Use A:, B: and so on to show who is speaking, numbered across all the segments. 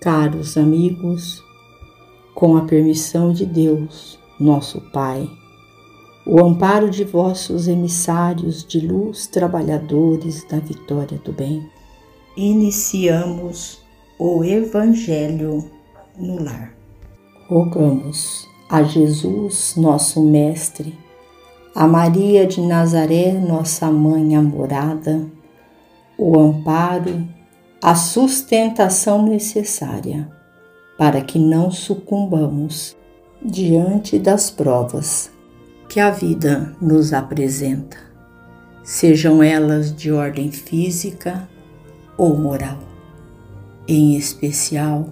A: Caros amigos, com a permissão de Deus, nosso Pai, o amparo de vossos emissários de luz, trabalhadores da vitória do bem, iniciamos o Evangelho no lar. Rogamos a Jesus, nosso Mestre, a Maria de Nazaré, nossa mãe amorada, o amparo, a sustentação necessária para que não sucumbamos diante das provas que a vida nos apresenta, sejam elas de ordem física ou moral. Em especial,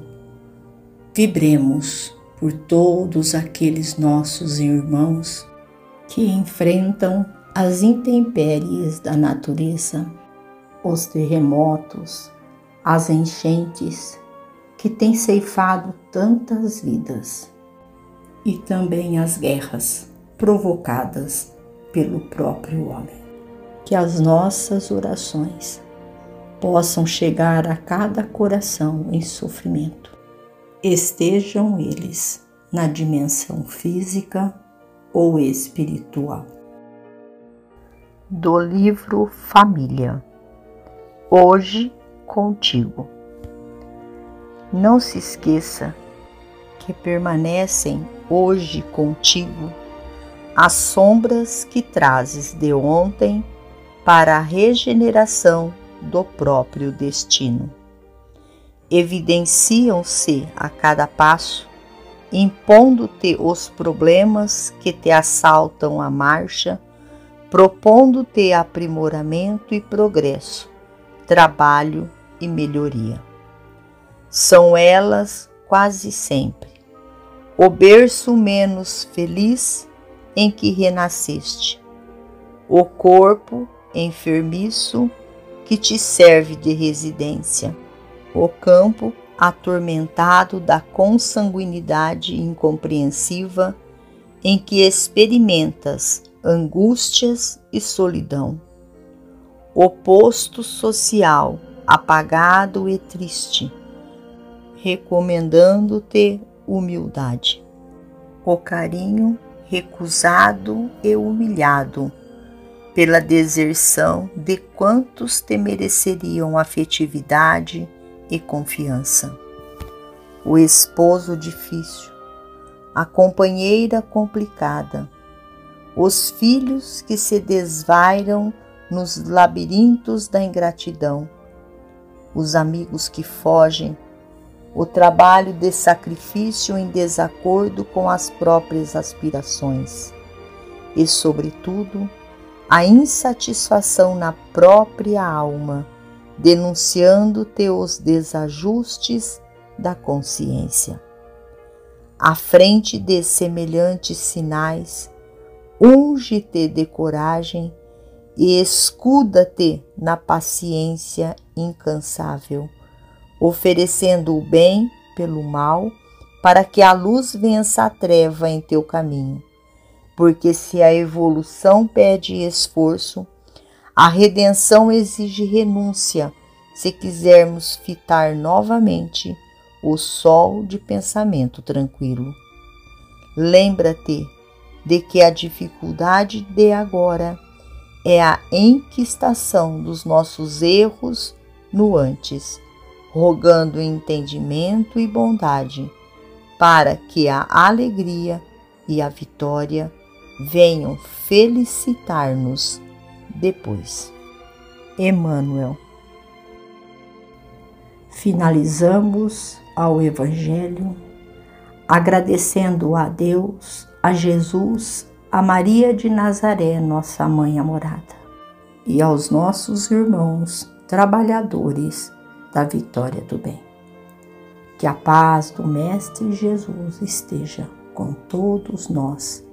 A: vibremos por todos aqueles nossos irmãos que enfrentam as intempéries da natureza, os terremotos, as enchentes que têm ceifado tantas vidas, e também as guerras provocadas pelo próprio homem. Que as nossas orações possam chegar a cada coração em sofrimento. Estejam eles na dimensão física ou espiritual. Do livro Família. Hoje contigo. Não se esqueça que permanecem hoje contigo as sombras que trazes de ontem para a regeneração do próprio destino. Evidenciam-se a cada passo, impondo-te os problemas que te assaltam a marcha, propondo-te aprimoramento e progresso, trabalho e melhoria. São elas quase sempre o berço menos feliz em que renasceste, o corpo enfermiço que te serve de residência, o campo atormentado da consanguinidade incompreensiva em que experimentas angústias e solidão, o posto social apagado e triste, recomendando-te humildade, o carinho recusado e humilhado pela deserção de quantos te mereceriam afetividade e confiança. O esposo difícil, a companheira complicada, os filhos que se desvairam nos labirintos da ingratidão, os amigos que fogem, o trabalho de sacrifício em desacordo com as próprias aspirações e, sobretudo, a insatisfação na própria alma, denunciando-te os desajustes da consciência. À frente de semelhantes sinais, unge-te de coragem e escuda-te na paciência incansável, oferecendo o bem pelo mal, para que a luz vença a treva em teu caminho. Porque se a evolução pede esforço, a redenção exige renúncia, se quisermos fitar novamente o sol de pensamento tranquilo. Lembra-te de que a dificuldade de agora é a enquistação dos nossos erros no antes, rogando entendimento e bondade, para que a alegria e a vitória venham felicitar-nos depois. Emmanuel. Finalizamos ao Evangelho agradecendo a Deus, a Jesus, a Maria de Nazaré, nossa mãe amorada, e aos nossos irmãos trabalhadores da vitória do bem. Que a paz do Mestre Jesus esteja com todos nós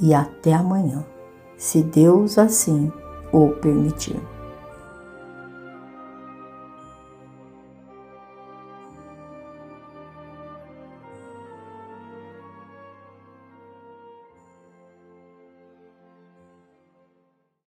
A: e até amanhã, se Deus assim o permitir.